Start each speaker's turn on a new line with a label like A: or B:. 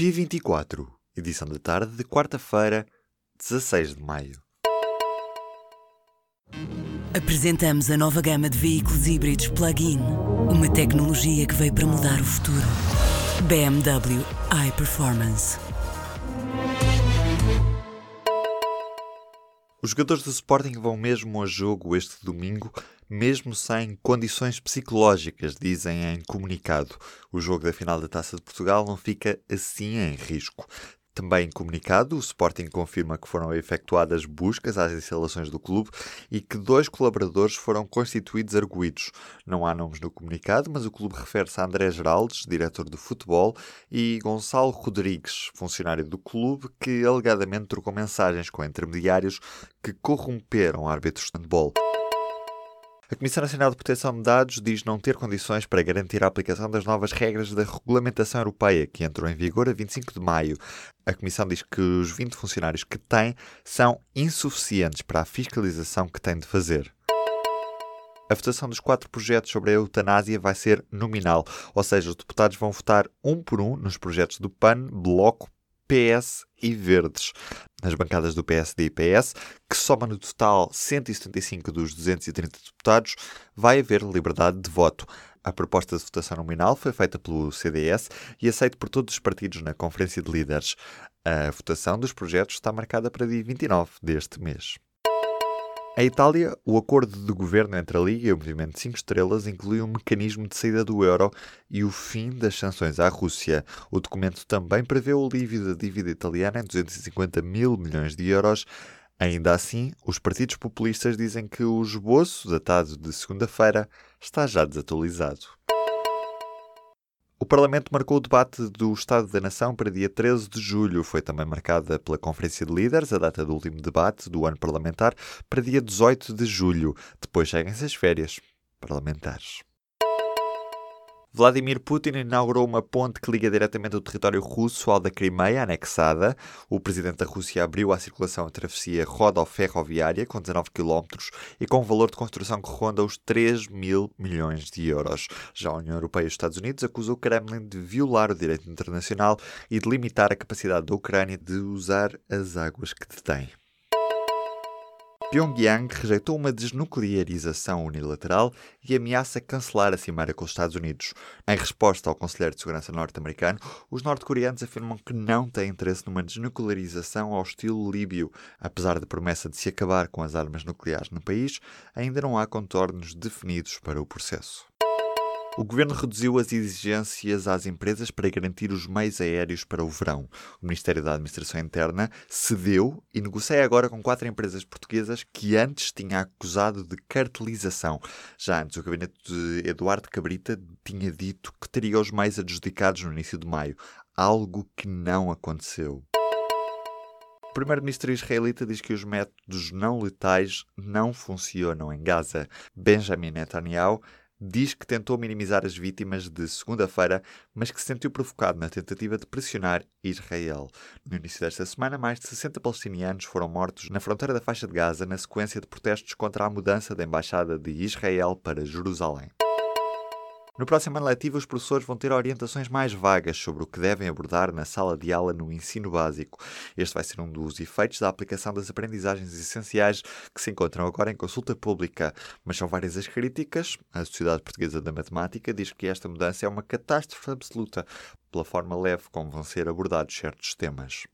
A: P24, edição da tarde de quarta-feira, 16 de maio.
B: Apresentamos a nova gama de veículos híbridos plug-in. Uma tecnologia que veio para mudar o futuro. BMW iPerformance.
A: Os jogadores do Sporting vão mesmo a jogo este domingo, mesmo sem condições psicológicas, dizem em comunicado. O jogo da final da Taça de Portugal não fica assim em risco. Também em comunicado, o Sporting confirma que foram efetuadas buscas às instalações do clube e que dois colaboradores foram constituídos arguídos. Não há nomes no comunicado, mas o clube refere-se a André Geraldes, diretor de futebol, e Gonçalo Rodrigues, funcionário do clube, que alegadamente trocou mensagens com intermediários que corromperam árbitros de handball. A Comissão Nacional de Proteção de Dados diz não ter condições para garantir a aplicação das novas regras da regulamentação europeia, que entrou em vigor a 25 de maio. A Comissão diz que os 20 funcionários que tem são insuficientes para a fiscalização que tem de fazer. A votação dos quatro projetos sobre a eutanásia vai ser nominal, ou seja, os deputados vão votar um por um nos projetos do PAN, Bloco, PS e Verdes. Nas bancadas do PSD e PS, que soma no total 175 dos 230 deputados, vai haver liberdade de voto. A proposta de votação nominal foi feita pelo CDS e aceita por todos os partidos na Conferência de Líderes. A votação dos projetos está marcada para dia 29 deste mês. Em Itália, o acordo de governo entre a Liga e o Movimento 5 Estrelas inclui um mecanismo de saída do euro e o fim das sanções à Rússia. O documento também prevê o alívio da dívida italiana em 250 mil milhões de euros. Ainda assim, os partidos populistas dizem que o esboço, datado de segunda-feira, está já desatualizado. O Parlamento marcou o debate do Estado da Nação para dia 13 de julho. Foi também marcada pela Conferência de Líderes, a data do último debate do ano parlamentar, para dia 18 de julho. Depois seguem-se as férias parlamentares. Vladimir Putin inaugurou uma ponte que liga diretamente o território russo ao da Crimeia, anexada. O presidente da Rússia abriu a circulação a travessia rodoferroviária com 19 km e com um valor de construção que ronda os 3 mil milhões de euros. Já a União Europeia e os Estados Unidos acusam o Kremlin de violar o direito internacional e de limitar a capacidade da Ucrânia de usar as águas que detém. Pyongyang rejeitou uma desnuclearização unilateral e ameaça cancelar a cimeira com os Estados Unidos. Em resposta ao Conselheiro de Segurança norte-americano, os norte-coreanos afirmam que não têm interesse numa desnuclearização ao estilo líbio. Apesar da promessa de se acabar com as armas nucleares no país, ainda não há contornos definidos para o processo. O governo reduziu as exigências às empresas para garantir os meios aéreos para o verão. O Ministério da Administração Interna cedeu e negocia agora com quatro empresas portuguesas que antes tinha acusado de cartelização. Já antes, o gabinete de Eduardo Cabrita tinha dito que teria os meios adjudicados no início de maio, algo que não aconteceu. O primeiro-ministro israelita diz que os métodos não letais não funcionam em Gaza. Benjamin Netanyahu diz que tentou minimizar as vítimas de segunda-feira, mas que se sentiu provocado na tentativa de pressionar Israel. No início desta semana, mais de 60 palestinianos foram mortos na fronteira da faixa de Gaza na sequência de protestos contra a mudança da embaixada de Israel para Jerusalém. No próximo ano letivo, os professores vão ter orientações mais vagas sobre o que devem abordar na sala de aula no ensino básico. Este vai ser um dos efeitos da aplicação das aprendizagens essenciais que se encontram agora em consulta pública. Mas são várias as críticas. A Sociedade Portuguesa da Matemática diz que esta mudança é uma catástrofe absoluta pela forma leve como vão ser abordados certos temas.